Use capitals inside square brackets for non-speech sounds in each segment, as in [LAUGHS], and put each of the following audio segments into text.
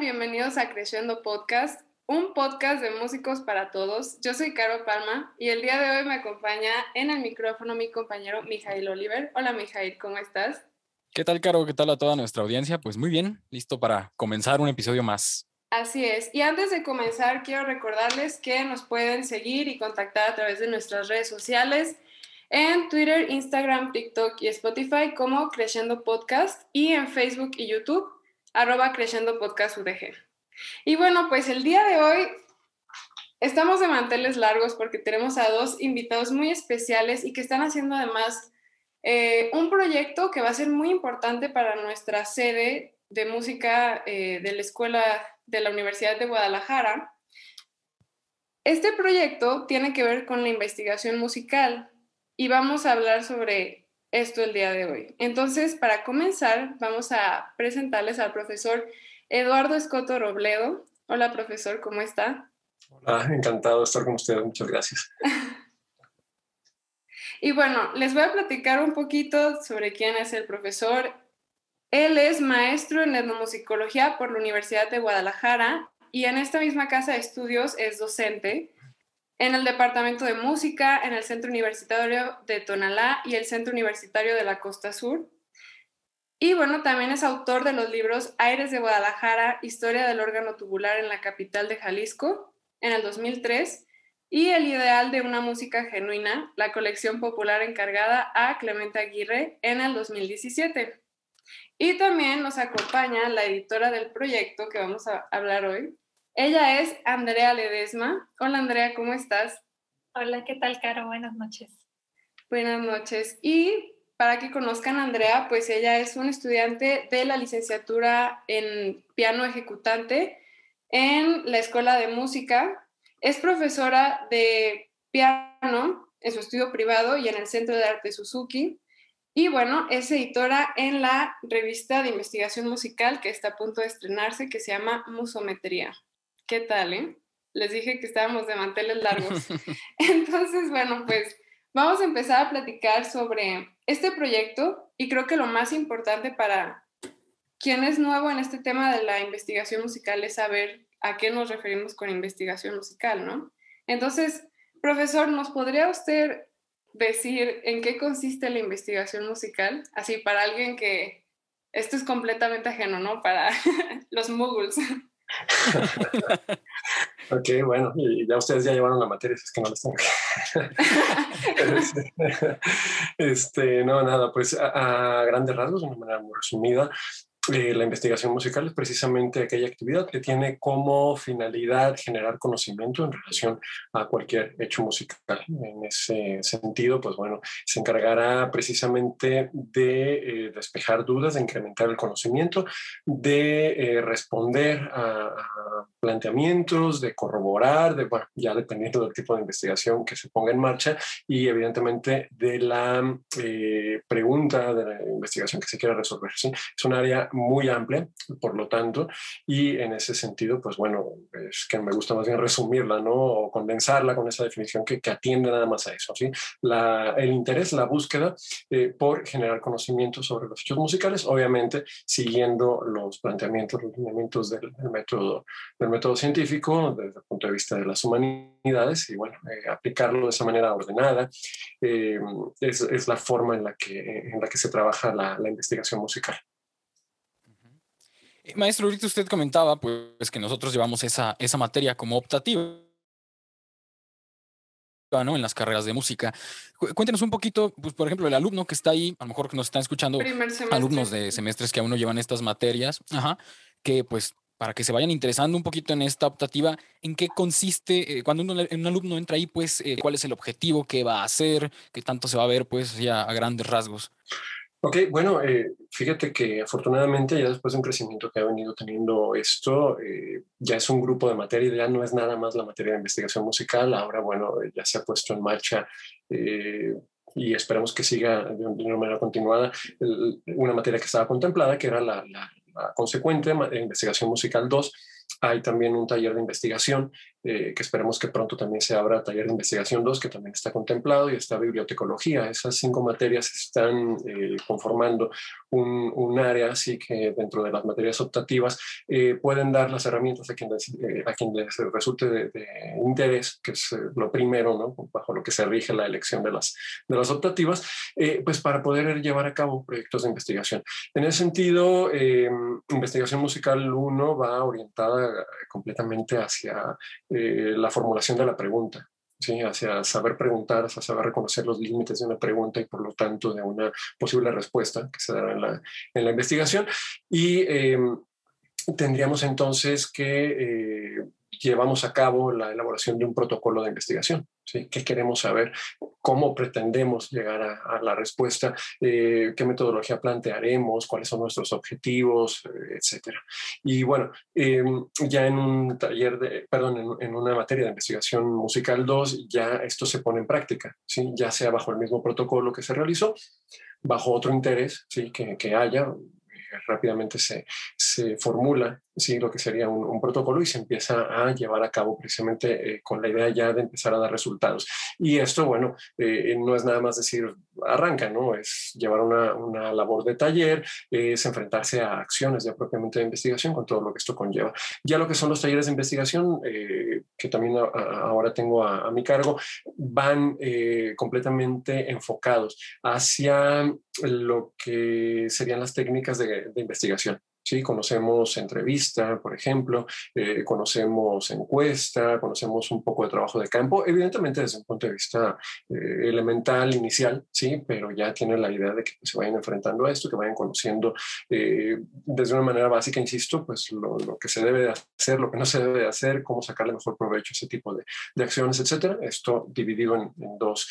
Bienvenidos a Creciendo Podcast, un podcast de músicos para todos. Yo soy Caro Palma y el día de hoy me acompaña en el micrófono mi compañero Mijail Oliver. Hola Mijail, ¿cómo estás? ¿Qué tal, Caro? ¿Qué tal a toda nuestra audiencia? Pues muy bien, listo para comenzar un episodio más. Así es. Y antes de comenzar, quiero recordarles que nos pueden seguir y contactar a través de nuestras redes sociales en Twitter, Instagram, TikTok y Spotify como Creciendo Podcast y en Facebook y YouTube arroba creciendo podcast UDG. Y bueno, pues el día de hoy estamos de manteles largos porque tenemos a dos invitados muy especiales y que están haciendo además eh, un proyecto que va a ser muy importante para nuestra sede de música eh, de la Escuela de la Universidad de Guadalajara. Este proyecto tiene que ver con la investigación musical y vamos a hablar sobre esto el día de hoy. Entonces, para comenzar, vamos a presentarles al profesor Eduardo Escoto Robledo. Hola, profesor, ¿cómo está? Hola, encantado de estar con ustedes. Muchas gracias. [LAUGHS] y bueno, les voy a platicar un poquito sobre quién es el profesor. Él es maestro en etnomusicología por la Universidad de Guadalajara y en esta misma casa de estudios es docente en el Departamento de Música, en el Centro Universitario de Tonalá y el Centro Universitario de la Costa Sur. Y bueno, también es autor de los libros Aires de Guadalajara, Historia del órgano tubular en la capital de Jalisco, en el 2003, y El ideal de una música genuina, la colección popular encargada a Clemente Aguirre, en el 2017. Y también nos acompaña la editora del proyecto que vamos a hablar hoy, ella es Andrea Ledesma. Hola Andrea, ¿cómo estás? Hola, ¿qué tal, Caro? Buenas noches. Buenas noches. Y para que conozcan a Andrea, pues ella es una estudiante de la licenciatura en piano ejecutante en la Escuela de Música. Es profesora de piano en su estudio privado y en el Centro de Arte Suzuki. Y bueno, es editora en la revista de investigación musical que está a punto de estrenarse, que se llama Musometría. ¿Qué tal, eh? Les dije que estábamos de manteles largos. [LAUGHS] [LAUGHS] Entonces, bueno, pues vamos a empezar a platicar sobre este proyecto y creo que lo más importante para quien es nuevo en este tema de la investigación musical es saber a qué nos referimos con investigación musical, ¿no? Entonces, profesor, ¿nos podría usted decir en qué consiste la investigación musical? Así, para alguien que esto es completamente ajeno, ¿no? Para [LAUGHS] los muggles. Ok, bueno, y ya ustedes ya llevaron la materia, es que no les tengo [LAUGHS] [LAUGHS] este, no, nada, pues a, a, grandes rasgos, de una manera muy resumida, eh, la investigación musical es precisamente aquella actividad que tiene como finalidad generar conocimiento en relación a cualquier hecho musical. En ese sentido, pues bueno, se encargará precisamente de eh, despejar dudas, de incrementar el conocimiento, de eh, responder a, planteamientos, de corroborar, de, bueno, ya dependiendo del tipo de investigación que se ponga en marcha y evidentemente de la pregunta de la investigación que se quiera resolver. ¿sí? Es un área muy amplia, por lo tanto, y en ese sentido, pues bueno, es que me gusta más bien resumirla, ¿no? O condensarla con esa definición que, que atiende nada más a eso, ¿sí? La, el interés, la búsqueda eh, por generar conocimiento sobre los hechos musicales, obviamente siguiendo los planteamientos, los lineamientos del, del, método, del método científico desde el punto de vista de las humanidades y bueno, eh, aplicarlo de esa manera ordenada eh, es, es, la forma en la que, en la que se trabaja la, la investigación musical. Maestro, ahorita usted comentaba pues, que nosotros llevamos esa, esa materia como optativa. ¿no? en las carreras de música. Cuéntenos un poquito, pues, por ejemplo, el alumno que está ahí, a lo mejor que nos están escuchando, alumnos de semestres que aún no llevan estas materias, ajá, que pues para que se vayan interesando un poquito en esta optativa, en qué consiste, eh, cuando uno, un alumno entra ahí, pues, eh, cuál es el objetivo, qué va a hacer, qué tanto se va a ver, pues, ya a grandes rasgos. Ok, bueno, eh, fíjate que afortunadamente ya después de un crecimiento que ha venido teniendo esto, eh, ya es un grupo de materia, ya no es nada más la materia de investigación musical, ahora bueno, ya se ha puesto en marcha eh, y esperamos que siga de una manera continuada el, una materia que estaba contemplada, que era la, la, la consecuente investigación musical 2 hay también un taller de investigación que esperemos que pronto también se abra taller de investigación 2, que también está contemplado, y está bibliotecología. Esas cinco materias están conformando un, un, área, así que dentro de las materias optativas pueden dar las herramientas a quienes, a quienes resulte de, interés, que es lo primero, ¿no? bajo lo que se rige la elección de las, de las optativas, pues para poder llevar a cabo proyectos de investigación. En ese sentido, investigación musical 1 va orientada completamente hacia eh, la formulación de la pregunta. ¿sí? hacia saber preguntar, hacia saber reconocer los límites de una pregunta y por lo tanto de una posible respuesta que se dará en la, investigación. Y em, tendríamos entonces que eh, llevamos a cabo la elaboración de un protocolo de investigación. ¿sí? ¿Qué queremos saber? ¿Cómo pretendemos llegar a, la respuesta? Eh, ¿Qué metodología plantearemos? ¿Cuáles son nuestros objetivos? Eh, etcétera. Y bueno, em, ya en un taller de, perdón, en, una materia de investigación musical 2, ya esto se pone en práctica, ¿sí? ya sea bajo el mismo protocolo que se realizó, bajo otro interés ¿sí? que, que haya, rápidamente se, se formula ¿sí? lo que sería un, protocolo y se empieza a llevar a cabo precisamente eh, con la idea ya de empezar a dar resultados. Y esto, bueno, eh, no es nada más decir arranca, ¿no? Es llevar una, una, labor de taller, es enfrentarse a acciones ya propiamente de investigación con todo lo que esto conlleva. Ya lo que son los talleres de investigación, eh, que también ahora tengo a, mi cargo, van completamente enfocados hacia lo que serían las técnicas de investigación. ¿Sí? Conocemos entrevista, por ejemplo, eh, conocemos encuesta, conocemos un poco de trabajo de campo, evidentemente desde un punto de vista eh, elemental, inicial, ¿sí? Pero ya tienen la idea de que se vayan enfrentando a esto, que vayan conociendo eh, desde una manera básica, insisto, pues lo, que se debe de hacer, lo que no se debe de hacer, cómo sacarle mejor provecho a ese tipo de, de acciones, etcétera. Esto dividido en, dos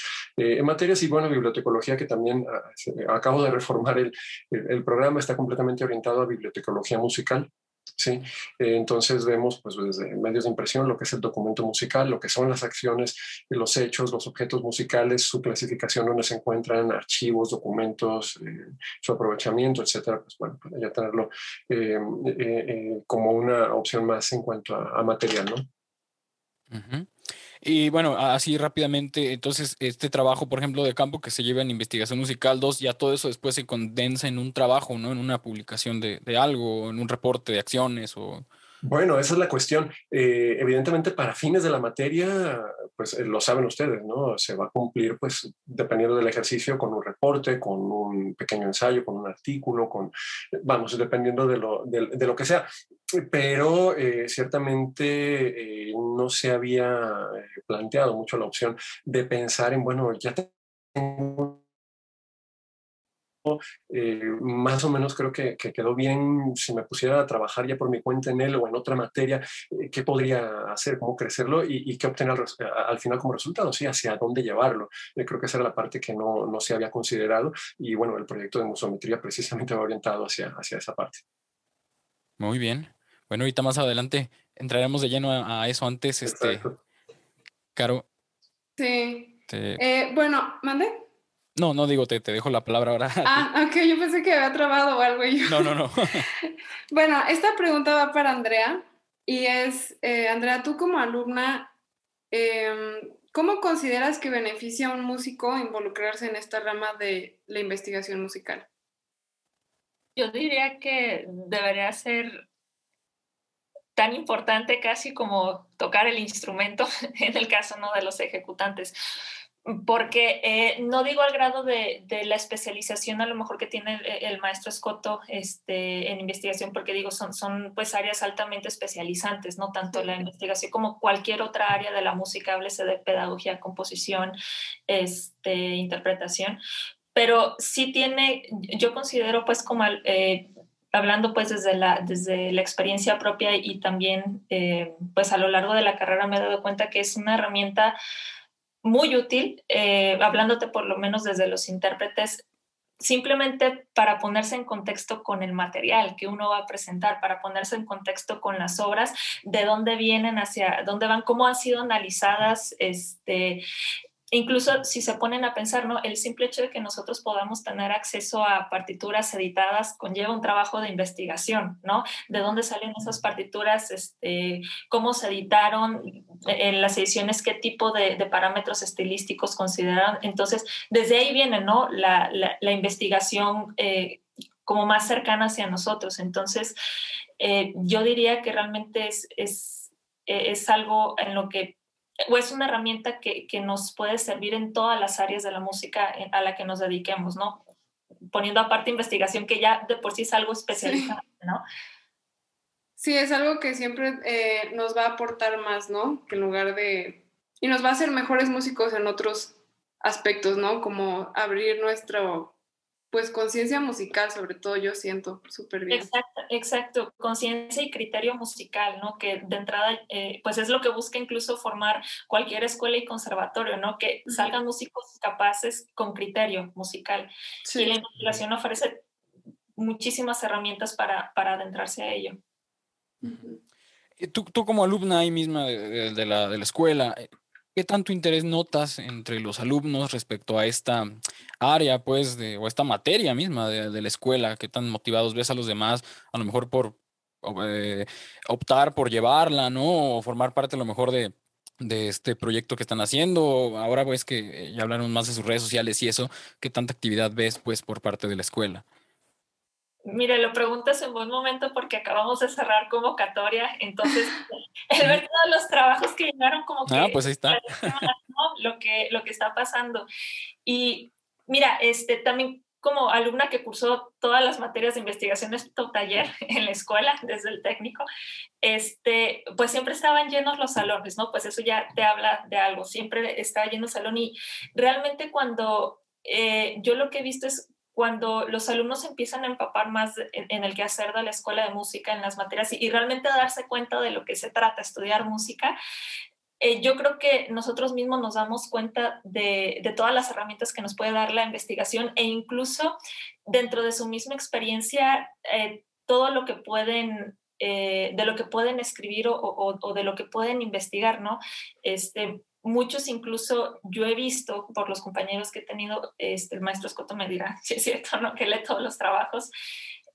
materias y bueno, bibliotecología que también ah, acabo de [LAUGHS] reformar el, el, el programa, está completamente orientado a bibliotecología bibliotecología musical. ¿sí? entonces vemos pues, desde medios de impresión lo que es el documento musical, lo que son las acciones, los hechos, los objetos musicales, su clasificación, donde se encuentran archivos, documentos, eh, su aprovechamiento, etcétera. Pues bueno, ya tenerlo eh, eh, como una opción más en cuanto a, material, ¿no? Y bueno, así rápidamente, entonces este trabajo, por ejemplo, de campo que se lleva en investigación musical 2, ya todo eso después se condensa en un trabajo, ¿no? En una publicación de, de algo, en un reporte de acciones o... Bueno, esa es la cuestión. Eh, evidentemente, para fines de la materia, pues eh, lo saben ustedes, ¿no? Se va a cumplir, pues, dependiendo del ejercicio, con un reporte, con un pequeño ensayo, con un artículo, con, vamos, dependiendo de lo, de, lo que sea. Pero eh, ciertamente no se había planteado mucho la opción de pensar en, bueno, ya tengo eh, más o menos creo que, quedó bien si me pusiera a trabajar ya por mi cuenta en él o en otra materia, eh, qué podría hacer, cómo crecerlo y, qué obtener al, final como resultado, sí, hacia dónde llevarlo. Eh, creo que esa era la parte que no, no, se había considerado y bueno, el proyecto de musometría precisamente va orientado hacia, hacia esa parte. Muy bien. Bueno, ahorita más adelante entraremos de lleno a, eso antes, este, Caro. Sí. bueno, mande. No, no digo, te, te dejo la palabra ahora. Ah, ok, yo pensé que había trabado o algo. No, no, no. [LAUGHS] bueno, esta pregunta va para Andrea y es, eh, Andrea, tú como alumna, em, ¿cómo consideras que beneficia a un músico involucrarse en esta rama de la investigación musical? Yo diría que debería ser tan importante casi como tocar el instrumento [LAUGHS] en el caso ¿no? de los ejecutantes porque eh, no digo al grado de, la especialización a lo mejor que tiene el, maestro Escoto este, en investigación, porque digo, son, son pues áreas altamente especializantes, no tanto la investigación como cualquier otra área de la música, háblese de pedagogía, composición, este, interpretación, pero sí tiene, yo considero pues como eh, hablando pues desde la, desde la experiencia propia y también eh, pues a lo largo de la carrera me he dado cuenta que es una herramienta muy útil, eh, hablándote por lo menos desde los intérpretes, simplemente para ponerse en contexto con el material que uno va a presentar, para ponerse en contexto con las obras, de dónde vienen, hacia dónde van, cómo han sido analizadas, este, incluso si se ponen a pensar, ¿no? El simple hecho de que nosotros podamos tener acceso a partituras editadas conlleva un trabajo de investigación, ¿no? De dónde salen esas partituras, este, cómo se editaron, en las ediciones, qué tipo de, parámetros estilísticos consideraron. Entonces, desde ahí viene, ¿no? La, investigación eh, como más cercana hacia nosotros. Entonces, eh, yo diría que realmente es, es, es algo en lo que o es una herramienta que, que, nos puede servir en todas las áreas de la música a la que nos dediquemos, ¿no? Poniendo aparte investigación que ya de por sí es algo especializado, ¿no? Sí, es algo que siempre eh, nos va a aportar más, ¿no? Que en lugar de... Y nos va a hacer mejores músicos en otros aspectos, ¿no? Como abrir nuestro pues conciencia musical, sobre todo yo siento súper bien. Exacto, exacto, conciencia y criterio musical, ¿no? Que de entrada, eh, pues es lo que busca incluso formar cualquier escuela y conservatorio, ¿no? Que salgan músicos capaces con criterio musical. Y la investigación ofrece muchísimas herramientas para, para adentrarse a ello. tú, tú, como alumna ahí misma de, la, de la escuela, eh, ¿qué tanto interés notas entre los alumnos respecto a esta área, pues, de, o esta materia misma de, la escuela? ¿Qué tan motivados ves a los demás, a lo mejor por eh, optar por llevarla, ¿no? O formar parte a lo mejor de, este proyecto que están haciendo. Ahora pues que ya hablaron más de sus redes sociales y eso, ¿qué tanta actividad ves pues por parte de la escuela? Mire, lo preguntas en buen momento porque acabamos de cerrar convocatoria, entonces [LAUGHS] el ver todos los trabajos que llegaron como que... Ah, pues ahí está. Lo que, lo que está pasando. Y mira, este, también como alumna que cursó todas las materias de investigación en este taller [LAUGHS] en la escuela, desde el técnico, este, pues siempre estaban llenos los salones, ¿no? Pues eso ya te habla de algo, siempre estaba lleno el salón y realmente cuando eh, yo lo que he visto es cuando los alumnos empiezan a empapar más en, el quehacer de la escuela de música, en las materias, y, realmente darse cuenta de lo que se trata, estudiar música, eh, yo creo que nosotros mismos nos damos cuenta de, todas las herramientas que nos puede dar la investigación e incluso dentro de su misma experiencia, eh, todo lo que pueden eh, de lo que pueden escribir o, o, de lo que pueden investigar, ¿no? Este, muchos incluso yo he visto por los compañeros que he tenido, este, el maestro Escoto me dirá [LAUGHS] si es cierto, ¿no? Que lee todos los trabajos,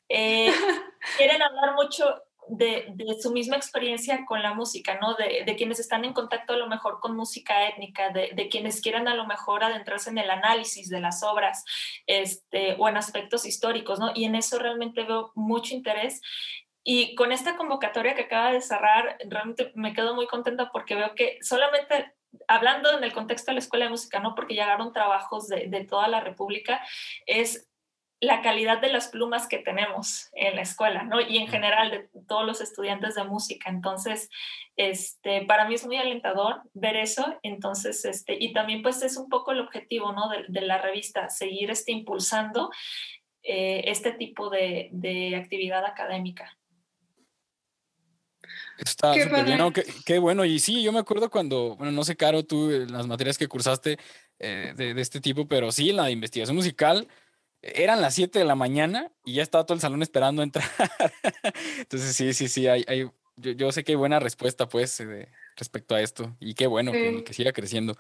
eh, [LAUGHS] quieren hablar mucho de, de, su misma experiencia con la música, ¿no? De, de, quienes están en contacto a lo mejor con música étnica, de, de, quienes quieren a lo mejor adentrarse en el análisis de las obras este, o en aspectos históricos, ¿no? Y en eso realmente veo mucho interés y con esta convocatoria que acaba de cerrar, realmente me quedo muy contenta porque veo que solamente hablando en el contexto de la escuela de música, no porque llegaron trabajos de, de, toda la República, es la calidad de las plumas que tenemos en la escuela, ¿no? Y en general de todos los estudiantes de música. Entonces, este, para mí es muy alentador ver eso. Entonces, este, y también pues es un poco el objetivo, ¿no? De, de la revista, seguir este, impulsando eh, este tipo de, de actividad académica. Está súper bien, qué, bueno. Y sí, yo me acuerdo cuando, bueno, no sé, Caro, tú, eh, las materias que cursaste eh, de, este tipo, pero sí, la de investigación musical, eran las 7 de la mañana y ya estaba todo el salón esperando entrar. [LAUGHS] Entonces, sí, sí, sí, hay, hay yo, sé que hay buena respuesta, pues, eh, respecto a esto. Y qué bueno que, siga creciendo.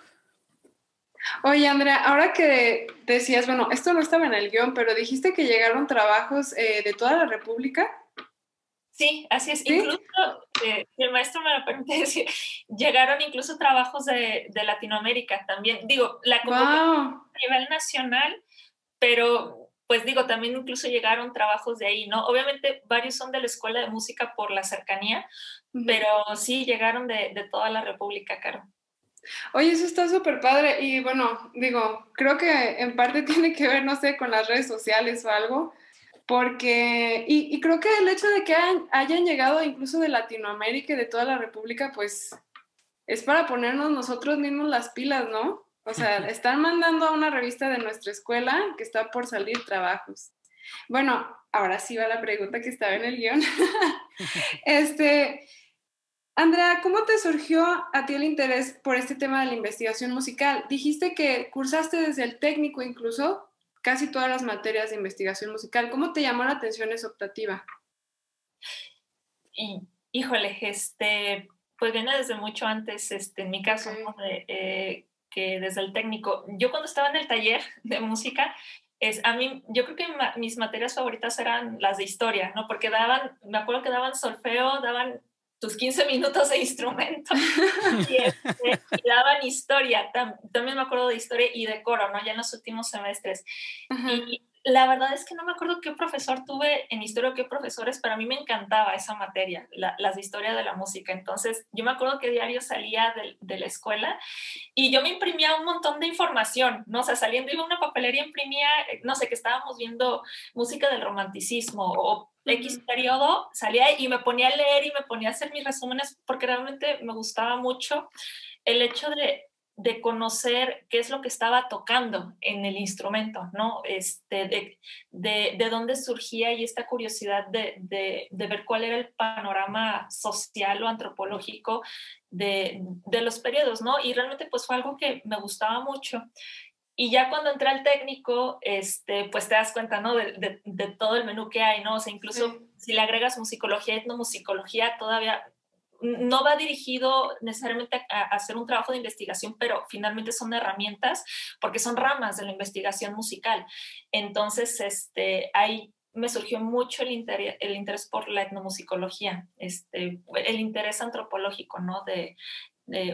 Oye, Andrea, ahora que decías, bueno, esto no estaba en el guion, pero dijiste que llegaron trabajos de toda la República. Sí, así es. Incluso, eh, el maestro me lo permite [LAUGHS] decir, llegaron incluso trabajos de, de Latinoamérica también. Digo, la a nivel nacional, pero pues digo, también incluso llegaron trabajos de ahí, ¿no? Obviamente varios son de la Escuela de Música por la cercanía, pero sí llegaron de, de toda la República, Caro. Oye, eso está súper padre y bueno, digo, creo que en parte [LAUGHS] tiene que ver, no sé, con las redes sociales o algo, porque, y, creo que el hecho de que hayan, llegado incluso de Latinoamérica y de toda la República, pues es para ponernos nosotros mismos las pilas, ¿no? O sea, están mandando a una revista de nuestra escuela que está por salir trabajos. Bueno, ahora sí va la pregunta que estaba en el guion. [LAUGHS] este, Andrea, ¿cómo te surgió a ti el interés por este tema de la investigación musical? Dijiste que cursaste desde el técnico incluso, casi todas las materias de investigación musical. ¿Cómo te llamó la atención esa optativa? Y, híjole, este, pues viene desde mucho antes, este, en mi caso, eh, que desde el técnico. Yo cuando estaba en el taller [LAUGHS] de música, es, a mí, yo creo que mis materias favoritas eran las de historia, ¿no? Porque daban, me acuerdo que daban solfeo, daban tus 15 minutos de instrumento [LAUGHS] este, y, daban historia, también me acuerdo de historia y de coro, ¿no? Ya en los últimos semestres. Y la verdad es que no me acuerdo qué profesor tuve en historia o qué profesores, pero a mí me encantaba esa materia, las de historia de la música. Entonces, yo me acuerdo que diario salía de, la escuela y yo me imprimía un montón de información, ¿no? O sea, saliendo iba a una papelería, imprimía, eh, no sé, que estábamos viendo música del romanticismo o X periodo, salía y me ponía a leer y me ponía a hacer mis resúmenes porque realmente me gustaba mucho el hecho de de conocer qué es lo que estaba tocando en el instrumento, ¿no? Este, de, de, de dónde surgía y esta curiosidad de, de, ver cuál era el panorama social o antropológico de, los periodos, ¿no? Y realmente pues fue algo que me gustaba mucho. Y ya cuando entré al técnico, este, pues te das cuenta, ¿no? De, todo el menú que hay, ¿no? O sea, incluso si le agregas musicología, etnomusicología, todavía no va dirigido necesariamente a, hacer un trabajo de investigación, pero finalmente son herramientas porque son ramas de la investigación musical. Entonces, este, ahí me surgió mucho el interés, el interés por la etnomusicología, este, el interés antropológico, ¿no? De,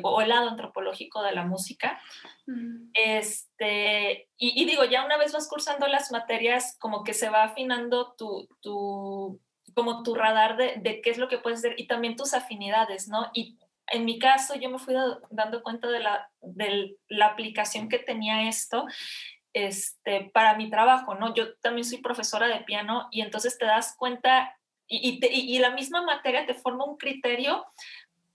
o el lado antropológico de la música. Este, y, digo, ya una vez vas cursando las materias, como que se va afinando tu, tu como tu radar de, qué es lo que puedes hacer y también tus afinidades, ¿no? Y en mi caso yo me fui dando cuenta de la, de la aplicación que tenía esto este, para mi trabajo, ¿no? Yo también soy profesora de piano y entonces te das cuenta y, y, la misma materia te forma un criterio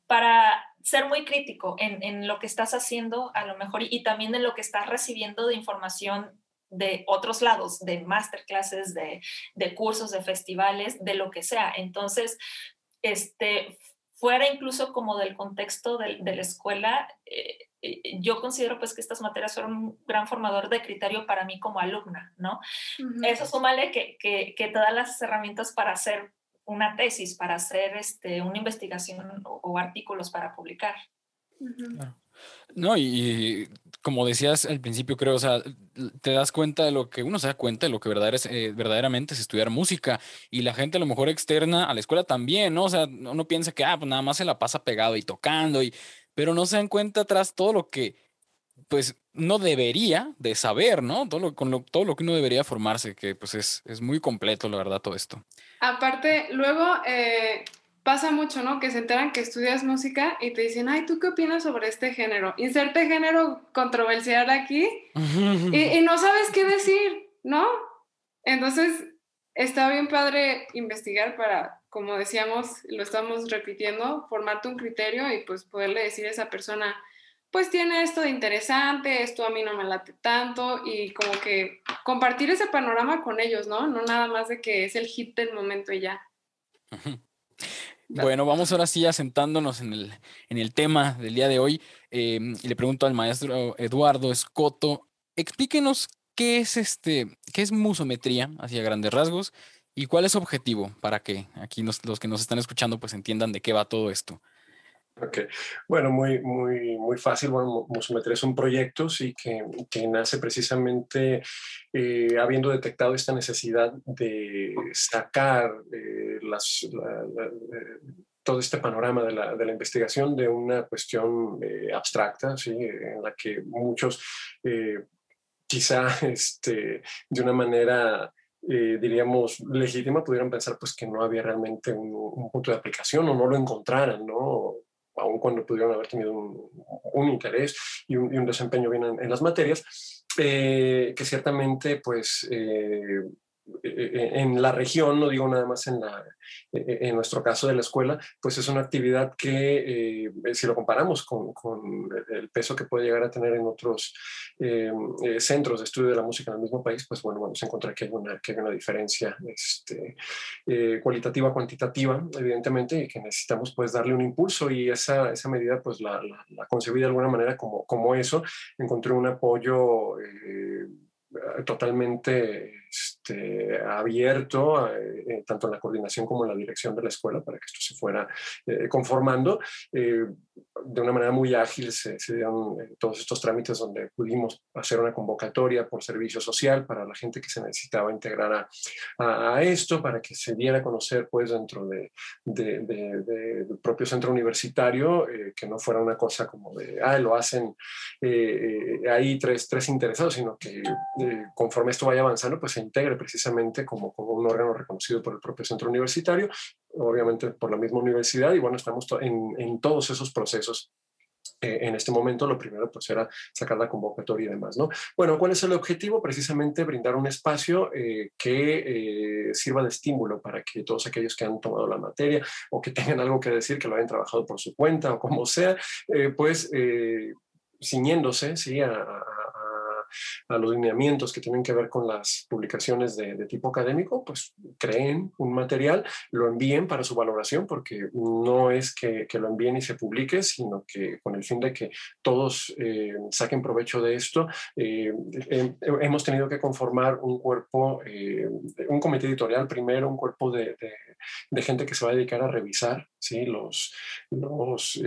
para ser muy crítico en, en, lo que estás haciendo a lo mejor y, también en lo que estás recibiendo de información de otros lados, de masterclasses, de, de cursos, de festivales, de lo que sea. Entonces, este, fuera incluso como del contexto de, de la escuela, eh, eh, yo considero pues que estas materias fueron un gran formador de criterio para mí como alumna, ¿no? Eso súmale que, que, que, te da las herramientas para hacer una tesis, para hacer este, una investigación o, artículos para publicar. No, y como decías al principio, creo, o sea, te das cuenta de lo que uno se da cuenta de lo que eh, verdaderamente es estudiar música y la gente a lo mejor externa a la escuela también, ¿no? O sea, uno piensa que, ah, pues nada más se la pasa pegado y tocando, y, pero no se dan cuenta atrás todo lo que, pues, no debería de saber, ¿no? Todo lo, con todo lo que uno debería formarse, que pues es, es muy completo, la verdad, todo esto. Aparte, luego, eh, pasa mucho, ¿no? Que se enteran que estudias música y te dicen, ay, ¿tú qué opinas sobre este género? Inserte género controversial aquí [LAUGHS] y, no sabes qué decir, ¿no? Entonces, está bien padre investigar para, como decíamos, lo estamos repitiendo, formarte un criterio y pues poderle decir a esa persona, pues tiene esto de interesante, esto a mí no me late tanto y como que compartir ese panorama con ellos, ¿no? No nada más de que es el hit del momento y ya. [LAUGHS] Bueno, vamos ahora sí asentándonos en el, en el tema del día de hoy. Em, y le pregunto al maestro Eduardo Escoto, explíquenos qué es este, qué es musometría hacia grandes rasgos y cuál es su objetivo para que aquí los que nos están escuchando pues entiendan de qué va todo esto. Ok, bueno, muy, muy, muy fácil. Bueno, Musometría es un proyecto sí, que, que nace precisamente eh, habiendo detectado esta necesidad de sacar eh, eh, todo este panorama de la, de la, investigación de una cuestión abstracta, ¿sí? en la que muchos quizá [LAUGHS] este, de una manera diríamos, legítima, pudieran pensar pues que no había realmente un, un, punto de aplicación o no lo encontraran, ¿no? Aun cuando pudieron haber tenido un, interés y un, desempeño bien en, las materias, eh, que ciertamente pues eh, en la región, no digo nada más en, la, eh, en nuestro caso de la escuela, pues es una actividad que si lo comparamos con, con, el peso que puede llegar a tener en otros centros de estudio de la música en el mismo país, pues bueno, vamos a encontrar que hay una, que hay una diferencia este, cualitativa, cuantitativa, evidentemente, y que necesitamos pues darle un impulso y esa, esa medida pues la, la, concebí de alguna manera como, como eso, encontré un apoyo totalmente este, abierto, eh, tanto en la coordinación como en la dirección de la escuela, para que esto se fuera eh, conformando. Eh, de una manera muy ágil se, dieron todos estos trámites donde pudimos hacer una convocatoria por servicio social para la gente que se necesitaba integrar a, esto, para que se diera a conocer pues dentro de, del propio centro universitario, que no fuera una cosa como de, ah, lo hacen ahí tres, tres interesados, sino que conforme esto vaya avanzando, pues se integre precisamente como, como, un órgano reconocido por el propio centro universitario, obviamente por la misma universidad, y bueno, estamos en, en todos esos procesos eh, en este momento lo primero pues era sacar la convocatoria y demás, ¿no? Bueno, ¿cuál es el objetivo? Precisamente brindar un espacio eh, que eh, sirva de estímulo para que todos aquellos que han tomado la materia o que tengan algo que decir, que lo hayan trabajado por su cuenta o como sea, pues ciñéndose, ¿sí? a a los lineamientos que tienen que ver con las publicaciones de, tipo académico, pues creen un material, lo envíen para su valoración, porque no es que, lo envíen y se publique, sino que con el fin de que todos eh, saquen provecho de esto, eh, hemos tenido que conformar un cuerpo, eh, un comité editorial primero, un cuerpo de, gente que se va a dedicar a revisar ¿sí? los, los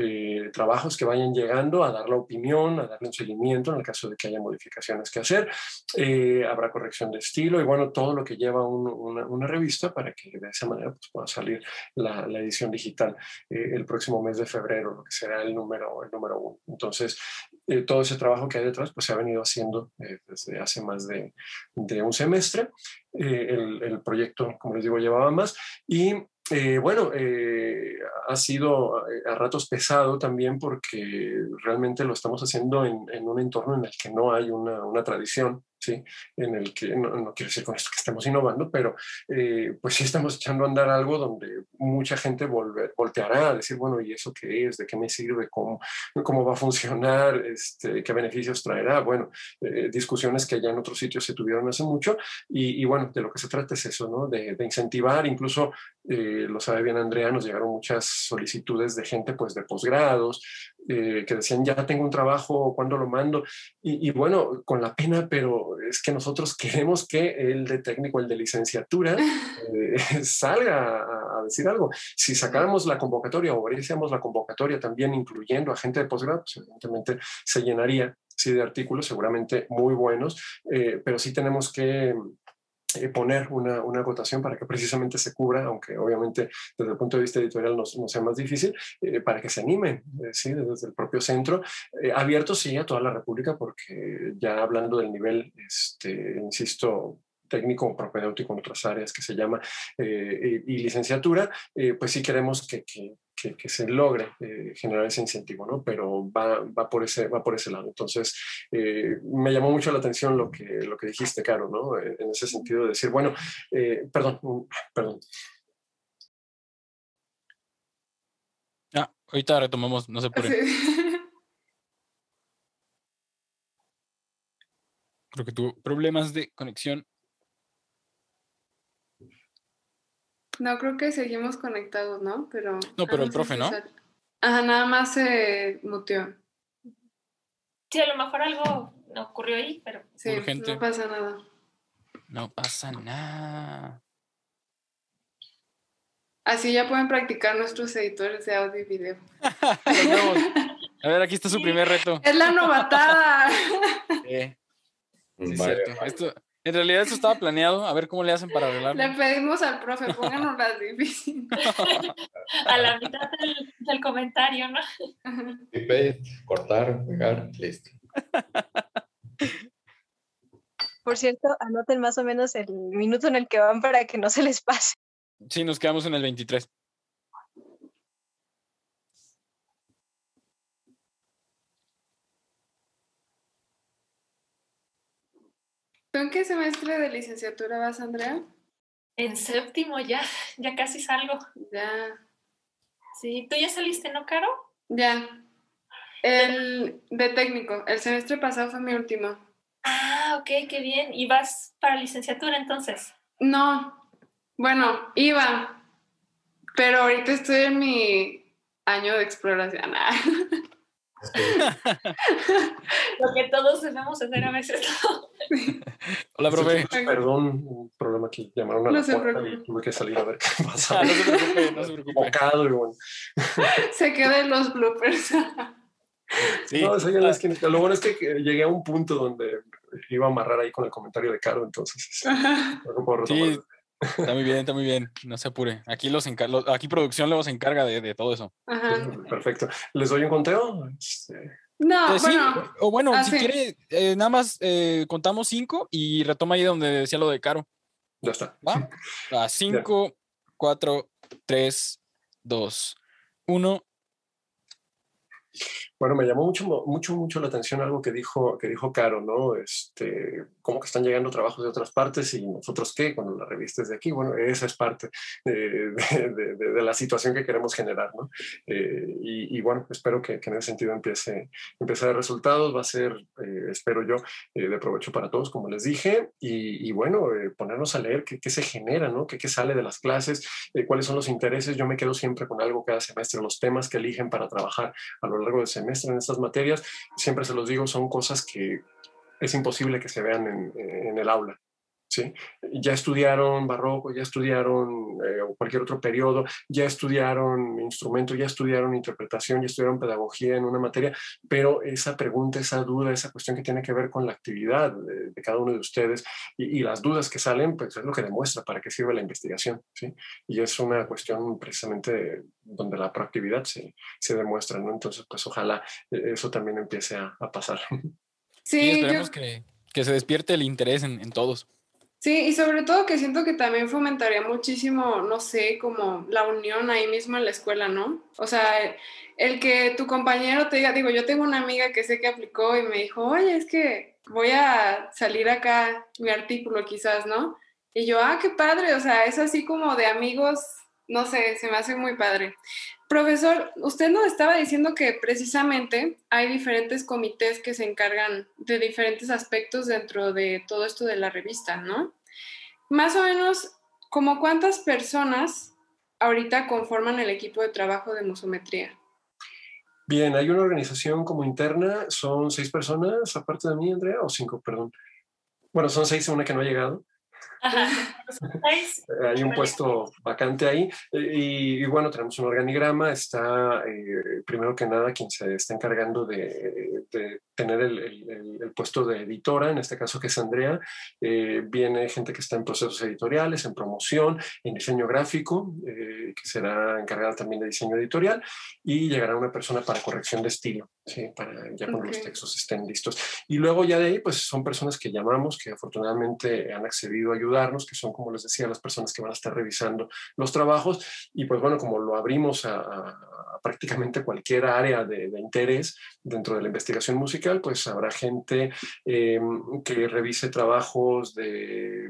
trabajos que vayan llegando, a dar la opinión, a darle un seguimiento en el caso de que haya modificaciones que hacer, eh, habrá corrección de estilo y bueno, todo lo que lleva una, revista para que de esa manera pues, pueda salir la, edición digital eh, el próximo mes de febrero, lo que será el número, el número uno. Entonces, eh, todo ese trabajo que hay detrás pues se ha venido haciendo desde hace más de, un semestre. El, el, proyecto, como les digo, llevaba más y eh, bueno, eh, ha sido eh, a ratos pesado también porque realmente lo estamos haciendo en, un entorno en el que no hay una, tradición ¿sí? En el que, no, quiero decir con esto que estemos innovando, pero pues sí estamos echando a andar algo donde mucha gente volteará a decir, bueno, ¿y eso qué es? ¿De qué me sirve? ¿Cómo, cómo va a funcionar? Este, ¿Qué beneficios traerá? Bueno, discusiones que ya en otros sitios se tuvieron hace mucho y, bueno, de lo que se trata es eso, ¿no? De, incentivar, incluso, eh, lo sabe bien Andrea, nos llegaron muchas solicitudes de gente pues de posgrados, que decían, ya tengo un trabajo, ¿cuándo lo mando? Y, y, bueno, con la pena, pero es que nosotros [LAUGHS] queremos que el de técnico, el de licenciatura, eh, [LAUGHS] salga a, decir algo. Si sacáramos la convocatoria o abriésemos la convocatoria también incluyendo a gente de posgrado, pues evidentemente se llenaría sí, de artículos seguramente muy buenos, eh, pero sí tenemos que eh, poner una, una, acotación para que precisamente se cubra, aunque obviamente desde el punto de vista editorial no, sea más difícil, eh, para que se animen, eh, ¿sí? desde el propio centro, abierto sí a toda la República, porque ya hablando del nivel, este, insisto, técnico propedéutico en otras áreas que se llama y, licenciatura, pues sí queremos que, que, que, se logre eh, generar ese incentivo, ¿no? Pero va, va, por ese, va por ese lado. Entonces, eh, me llamó mucho la atención lo que, lo que dijiste, Caro, ¿no? Eh, en ese sentido de decir, bueno, perdón, mm, perdón. Ah, ahorita retomamos, no sé por qué. Creo que tuvo problemas de conexión. No, creo que seguimos conectados, ¿no? Pero. No, pero el profe, ¿no? Ajá, nada más se muteó. Sí, a lo mejor algo ocurrió ahí, pero. Sí, no pasa nada. No pasa nada. Así ya pueden practicar nuestros editores de audio y video. [LAUGHS] a ver, aquí está su primer reto. Es la novatada. [LAUGHS] Sí, cierto. Esto, en realidad eso estaba planeado, a ver cómo le hacen para arreglarlo. Le pedimos al profe, pónganos las difíciles. [LAUGHS] a la mitad del, comentario, ¿no? cortar, pegar, listo. Por cierto, anoten más o menos el minuto en el que van para que no se les pase. Sí, nos quedamos en el 23. En qué semestre de licenciatura vas, Andrea? En séptimo ya, ya casi salgo. Ya. Sí, ¿tú ya saliste, no, Caro? Ya. El de técnico, el semestre pasado fue mi último. Ah, ok, qué bien. ¿Y vas para licenciatura entonces? No, bueno, iba, pero ahorita estoy en mi año de exploración. [LAUGHS] [LAUGHS] Lo que todos debemos hacer a veces. Hola, profe. Perdón, un problema que llamaron a no la puerta y tuve que salir a ver qué pasa. Ah, no se preocupe, no se preocupe. Bocado y bueno. se quedan los bloopers. Sí, no, la esquina. Lo bueno es que llegué a un punto donde iba a amarrar ahí con el comentario de Caro, entonces no puedo sí, está muy bien, está muy bien. No se apure. Aquí los aquí producción luego se encarga de, de todo eso. Perfecto. ¿Les doy un conteo? Este, no, eh, bueno. o bueno, ah, si quiere, eh, nada más eh, contamos cinco y retoma ahí donde decía lo de Caro. Ya está. ¿Va? [LAUGHS] A cinco, cuatro, tres, dos, uno. Bueno, me llamó mucho, mucho, mucho la atención algo que dijo, que dijo Caro, ¿no? Este, cómo que están llegando trabajos de otras partes y nosotros qué, cuando la revista es de aquí. Bueno, esa es parte de, de, la situación que queremos generar, ¿no? Eh, y, bueno, espero que, que, en ese sentido empiece, empiece a dar resultados. Va a ser, eh, espero yo, eh, de provecho para todos, como les dije. Y, y bueno, ponernos a leer qué, qué, se genera, ¿no? Qué, qué sale de las clases, cuáles son los intereses. Yo me quedo siempre con algo cada semestre, los temas que eligen para trabajar a lo largo del semestre en estas materias, siempre se los digo, son cosas que es imposible que se vean en, el aula. ¿Sí? Ya estudiaron barroco, ya estudiaron eh, cualquier otro periodo, ya estudiaron instrumento, ya estudiaron interpretación, ya estudiaron pedagogía en una materia, pero esa pregunta, esa duda, esa cuestión que tiene que ver con la actividad de, cada uno de ustedes y, las dudas que salen, pues es lo que demuestra para qué sirve la investigación. ¿sí? Y es una cuestión precisamente donde la proactividad se, se demuestra, ¿no? Entonces, pues ojalá eh, eso también empiece a, pasar. Sí, esperemos que, que, se despierte el interés en, en todos. Sí, y sobre todo que siento que también fomentaría muchísimo, no sé, como la unión ahí mismo en la escuela, ¿no? O sea, el que tu compañero te diga, digo, yo tengo una amiga que sé que aplicó y me dijo, oye, es que voy a salir acá mi artículo quizás, ¿no? Y yo, ah, qué padre, o sea, es así como de amigos, no sé, se me hace muy padre. Profesor, usted nos estaba diciendo que precisamente hay diferentes comités que se encargan de diferentes aspectos dentro de todo esto de la revista, ¿no? Más o menos, ¿como cuántas personas ahorita conforman el equipo de trabajo de musometría? Bien, hay una organización como interna, son seis personas, aparte de mí, Andrea, o cinco, perdón. Bueno, son seis, una que no ha llegado. Hay un puesto vacante ahí y, bueno, tenemos un organigrama, está eh, primero que nada quien se está encargando de, tener el, puesto de editora, en este caso que es Andrea, eh, viene gente que está en procesos editoriales, en promoción, en diseño gráfico, eh, que será encargada también de diseño editorial y llegará una persona para corrección de estilo, ¿sí? para ya cuando los textos estén listos. Y luego ya de ahí, pues son personas que llamamos, que afortunadamente han accedido a ayudar ayudarnos, que son, como les decía, las personas que van a estar revisando los trabajos. Y pues bueno, como lo abrimos a, prácticamente cualquier área de, interés dentro de la investigación musical, pues habrá gente em, que revise trabajos de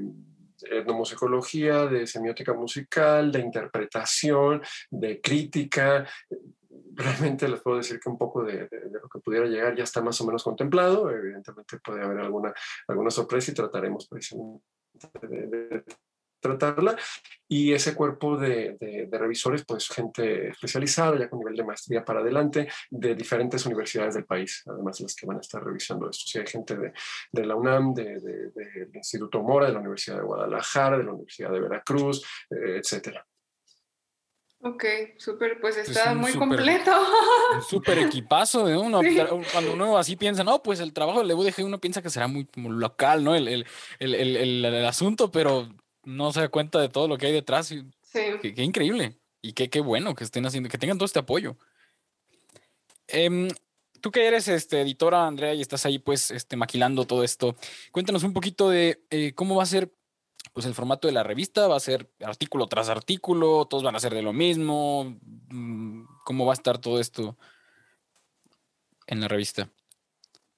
etnomusicología, de semiótica musical, de interpretación, de crítica, realmente les puedo decir que un poco de, lo que pudiera llegar ya está más o menos contemplado. Evidentemente puede haber alguna, alguna sorpresa y trataremos precisamente de, tratarla. Y ese cuerpo de, revisores, pues gente especializada, ya con nivel de maestría para adelante, de diferentes universidades del país, además las que van a estar revisando esto. Si hay gente de, de la UNAM, del Instituto Mora, de la Universidad de Guadalajara, de la Universidad de Veracruz, eh, etcétera. Ok, súper, pues está muy completo. [LAUGHS] Un súper [LAUGHS] equipazo de uno. Cuando uno así piensa, no, pues el trabajo del UDG uno piensa que será muy, local, ¿no? El, el, el, el, asunto, pero no se da cuenta de todo lo que hay detrás. Sí. Qué, increíble. Y qué, qué bueno que estén haciendo, que tengan todo este apoyo. Em, tú que eres este, editora, Andrea, y estás ahí pues este, maquilando todo esto, cuéntanos un poquito de eh, cómo va a ser pues el formato de la revista va a ser artículo tras artículo, todos van a ser de lo mismo. Mm, ¿Cómo va a estar todo esto en la revista?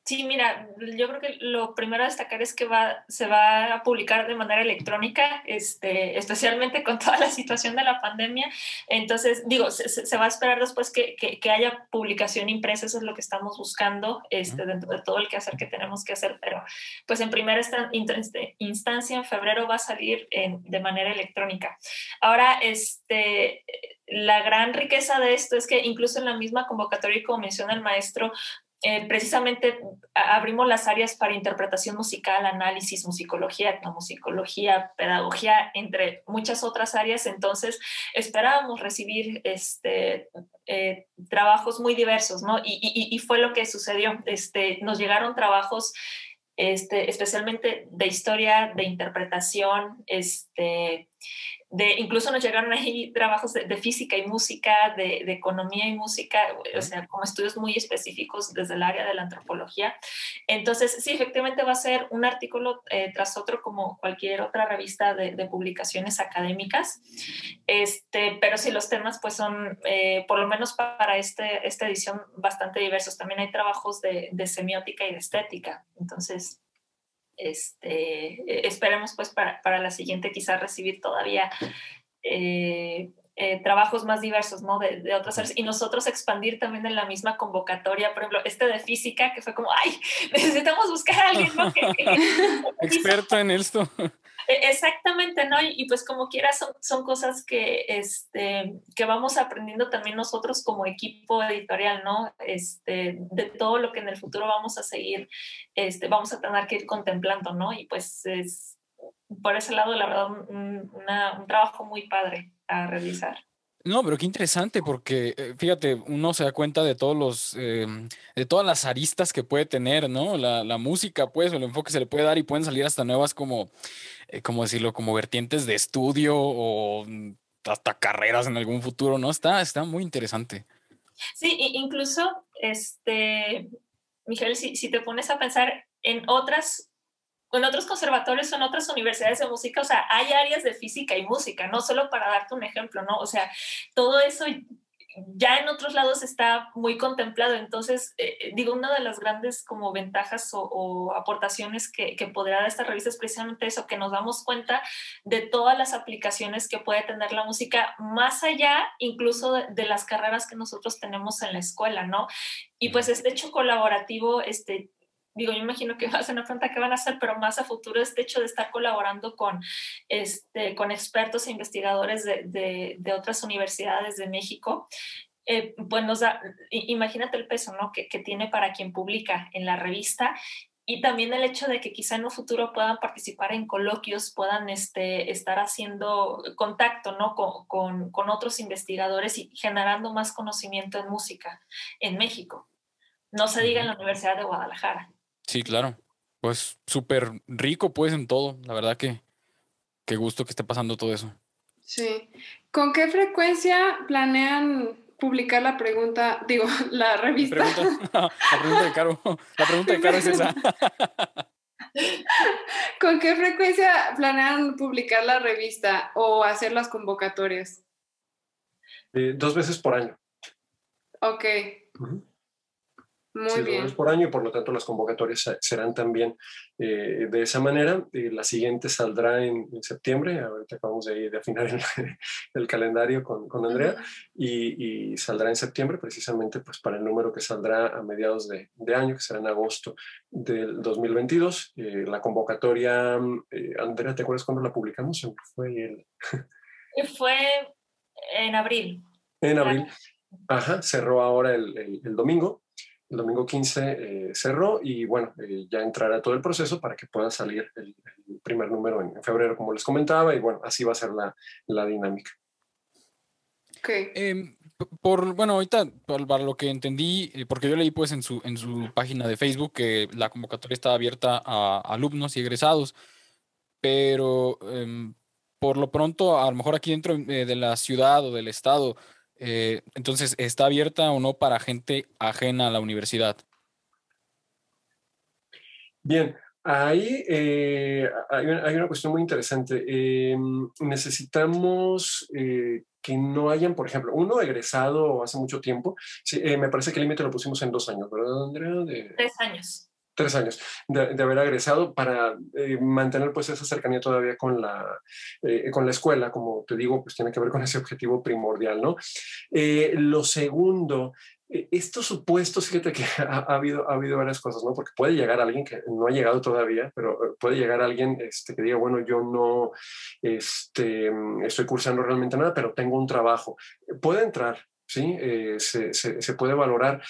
Sí, mira, yo creo que lo primero a destacar es que va, se va a publicar de manera electrónica, este, especialmente con [LAUGHS] toda la situación de la pandemia. Entonces, digo, se, va a esperar después que, que, haya publicación impresa, eso es lo que estamos buscando este, dentro de todo el quehacer que tenemos que hacer, pero pues en primera instancia, en febrero va a salir en, de manera electrónica. Ahora, este, la gran riqueza de esto es que incluso en la misma convocatoria, como menciona el maestro, eh, precisamente abrimos las áreas para interpretación musical, análisis, musicología, etnomusicología, pedagogía, entre muchas otras áreas. Entonces, esperábamos recibir este, eh, trabajos muy diversos, ¿no? Y, fue lo que sucedió. Este, nos llegaron trabajos este, especialmente de historia, de interpretación, este, incluso nos llegaron ahí trabajos de, física y música, de, economía y música, o sea, como estudios muy específicos desde el área de la antropología. Entonces, sí, efectivamente va a ser un artículo eh, tras otro como cualquier otra revista de, publicaciones académicas, este, pero sí, los temas pues son, eh, por lo menos para este, esta edición, bastante diversos. También hay trabajos de, de semiótica y de estética. Entonces, este, e, esperemos pues para, para, la siguiente quizás recibir todavía eh, eh, trabajos más diversos, ¿no? De, de, otras áreas y nosotros expandir también en la misma convocatoria, por ejemplo, este de física que fue como, ay, [LAUGHS] necesitamos buscar a alguien, ¿no? [LAUGHS] [LAUGHS] Experto en esto. E, exactamente, ¿no? Y, pues como quiera son, son, cosas que, este, que vamos aprendiendo también nosotros como equipo editorial, ¿no? Este, de todo lo que en el futuro vamos a seguir, este, vamos a tener que ir contemplando, ¿no? Y pues es, por ese lado, la verdad, un, un trabajo muy padre a realizar. No, pero qué interesante, porque eh, fíjate, uno se da cuenta de todos los, em, de todas las aristas que puede tener, ¿no? La, la música, pues, el enfoque se le puede dar y pueden salir hasta nuevas como, eh, ¿cómo decirlo? Como vertientes de estudio o mm, hasta carreras en algún futuro, ¿no? Está, está muy interesante. Sí, incluso, este, Miguel, si, si te pones a pensar en otras en otros conservatorios o en otras universidades de música, o sea, hay áreas de física y música, no solo para darte un ejemplo, ¿no? O sea, todo eso ya en otros lados está muy contemplado. Entonces, eh, eh, digo, una de las grandes como ventajas o, aportaciones que, que, podrá dar esta revista es precisamente eso, que nos damos cuenta de todas las aplicaciones que puede tener la música, más allá incluso de, de las carreras que nosotros tenemos en la escuela, ¿no? Y pues este hecho colaborativo, este, digo, yo imagino que [LAUGHS] va a ser una pregunta que van a hacer, pero más a futuro este hecho de estar colaborando con, este, con expertos e investigadores de, de, otras universidades de México, eh, pues nos da, imagínate el peso ¿no? que, que tiene para quien publica en la revista y también el hecho de que quizá en un futuro puedan participar en coloquios, puedan este, estar haciendo contacto ¿no? con, con, con, otros investigadores y generando más conocimiento en música en México. No se diga en la Universidad de Guadalajara. Sí, claro. Pues súper rico, pues, en todo. La verdad que qué gusto que esté pasando todo eso. Sí. ¿Con qué frecuencia planean publicar la pregunta, digo, [LAUGHS] la revista? La pregunta, [LAUGHS] la pregunta de Caro, la pregunta de Caro es esa. [LAUGHS] ¿Con qué frecuencia planean publicar la revista o hacer las convocatorias? Eh, dos veces por año. Ok. Muy bien. por año y por lo tanto las convocatorias serán también eh, de esa manera. Eh, la siguiente saldrá en, septiembre, ahorita acabamos de, de afinar el, [LAUGHS] calendario con, con Andrea, y, y, saldrá en septiembre precisamente pues, para el número que saldrá a mediados de, de año, que será en agosto del 2022. Eh, la convocatoria, Andrea, ¿te acuerdas cuándo la publicamos? Fue, el... Fue en abril. En abril. Ajá, cerró ahora el, el, el domingo el domingo 15 eh, cerró y bueno, eh, ya entrará todo el proceso para que pueda salir el, primer número en, febrero, como les comentaba, y bueno, así va a ser la, la dinámica. Okay. Em, por, bueno, ahorita, para lo que entendí, eh, porque yo leí pues en su, en su página de Facebook que la convocatoria estaba abierta a alumnos y egresados, pero em, por lo pronto, a lo mejor aquí dentro de la ciudad o del estado, eh, entonces, ¿está abierta o no para gente ajena a la universidad? Bien, ahí eh, hay, una, cuestión muy interesante. Eh, necesitamos que no hayan, por ejemplo, uno egresado hace mucho tiempo. me parece que el límite lo pusimos en dos años, ¿verdad, Andrea? Tres años tres años de, haber egresado para eh, mantener pues esa cercanía todavía con la, eh, con la escuela, como te digo, pues tiene que ver con ese objetivo primordial, ¿no? Eh, lo segundo, estos supuestos, fíjate que ha, habido, ha habido varias cosas, ¿no? Porque puede llegar alguien que no ha llegado todavía, pero puede llegar alguien este, que diga, bueno, yo no este, estoy cursando realmente nada, pero tengo un trabajo. Puede entrar, ¿sí? se, se, se puede valorar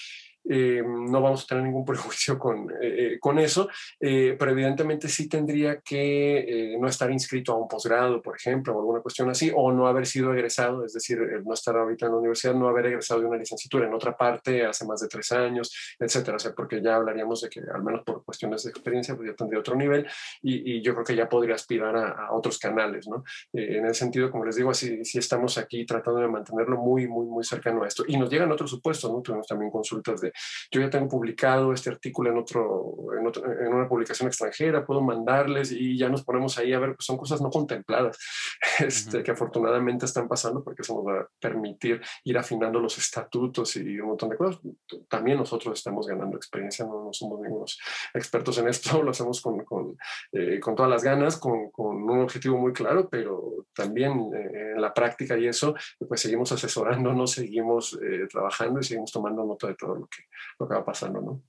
eh, no vamos a tener ningún [LAUGHS] prejuicio con, eh, con eso, pero evidentemente sí tendría que no estar inscrito a un posgrado, por ejemplo, o alguna cuestión así, o no haber sido egresado, es decir, no estar ahorita en la universidad, no haber egresado de una licenciatura en otra parte hace más de tres años, etcétera, o sea, porque ya hablaríamos de que al menos por cuestiones de experiencia, pues ya tendría otro nivel y, yo creo que ya podría aspirar a, a otros canales, ¿no? en ese sentido, como les digo, así, sí estamos aquí tratando de mantenerlo muy, muy, muy cercano a esto. Y nos llegan otros supuestos, ¿no? Tuvimos también consultas de, yo ya tengo publicado este artículo en, otro, en, en una publicación extranjera, puedo mandarles y ya nos ponemos ahí a ver, pues son cosas no contempladas, [LAUGHS] este, que afortunadamente están pasando porque eso nos va a permitir ir afinando los estatutos y un montón de cosas. También nosotros estamos ganando experiencia, no, no somos ningunos expertos en esto, [LAUGHS] lo hacemos con, con, eh, con todas las ganas, con, con, un objetivo muy claro, pero también eh, en la práctica y eso, pues seguimos asesorándonos, seguimos eh, trabajando y seguimos tomando nota de todo lo que, lo que va pasando, ¿no?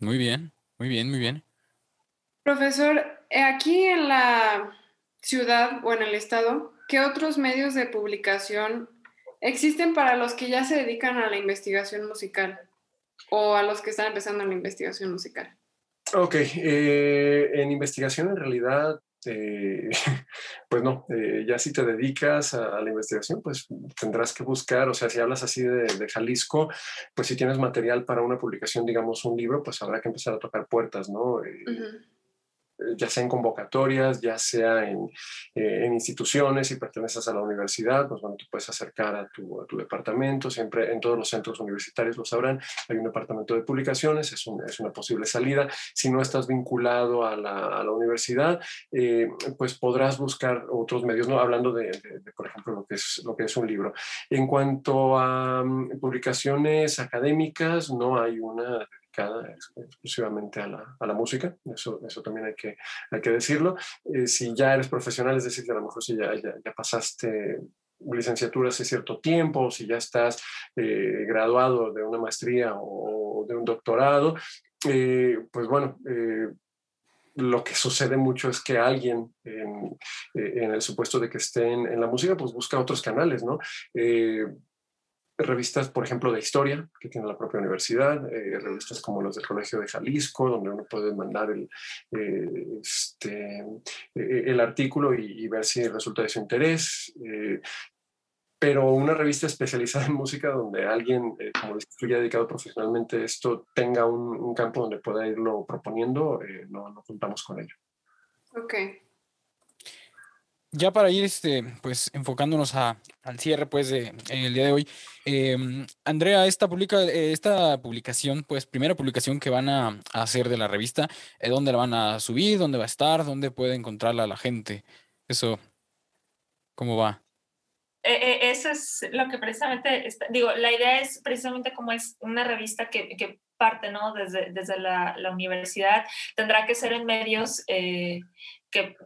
Muy bien, muy bien, muy bien. Profesor, eh, aquí en la ciudad o en el estado, ¿qué otros medios de publicación existen para los que ya se dedican a la investigación musical o a los que están empezando en la investigación musical? Ok, eh, en investigación en realidad eh, [LAUGHS] pues no, eh, ya si te dedicas a, la investigación, pues tendrás que buscar, o sea, si hablas así de, Jalisco, pues si tienes material para una publicación, digamos un libro, pues habrá que empezar a tocar puertas, ¿no? Eh, ya sea en convocatorias, ya sea en, eh, en, instituciones, si perteneces a la universidad, pues bueno, tú puedes acercar a tu, a tu, departamento, siempre en todos los centros universitarios lo sabrán, hay un departamento de publicaciones, es, un, es una posible salida. Si no estás vinculado a la, a la universidad, eh, pues podrás buscar otros medios, ¿no? hablando de, de, por ejemplo, lo que, es, lo que es un libro. En cuanto a um, publicaciones académicas, no hay una exclusivamente a la, a la, música, eso, eso también hay que, hay que decirlo. Eh, si ya eres profesional, es decir, que a lo mejor si ya, ya, pasaste licenciatura hace cierto tiempo, si ya estás eh, graduado de una maestría o, de un doctorado, eh, pues bueno, lo que sucede mucho es que alguien en, en, el supuesto de que esté en, en, la música, pues busca otros canales, ¿no? Revistas, por ejemplo, de historia que tiene la propia universidad, eh, revistas como las del Colegio de Jalisco, donde uno puede mandar el, eh, este, eh, el artículo y, ver si resulta de su interés. pero una revista especializada en música donde alguien, como ya dedicado profesionalmente a esto, tenga un, un, campo donde pueda irlo proponiendo, no, no contamos con ello. Ok. Ya para ir este, pues, enfocándonos a, al cierre pues, de, en el día de hoy, em, Andrea, esta, publica, eh, esta publicación, pues primera publicación que van a, hacer de la revista, eh, ¿dónde la van a subir? ¿Dónde va a estar? ¿Dónde puede encontrarla la gente? Eso, ¿cómo va? Eh, eso es lo que precisamente, digo, la idea es precisamente como es una revista que, que parte, ¿no? Desde, desde la, la, universidad, tendrá que ser en medios que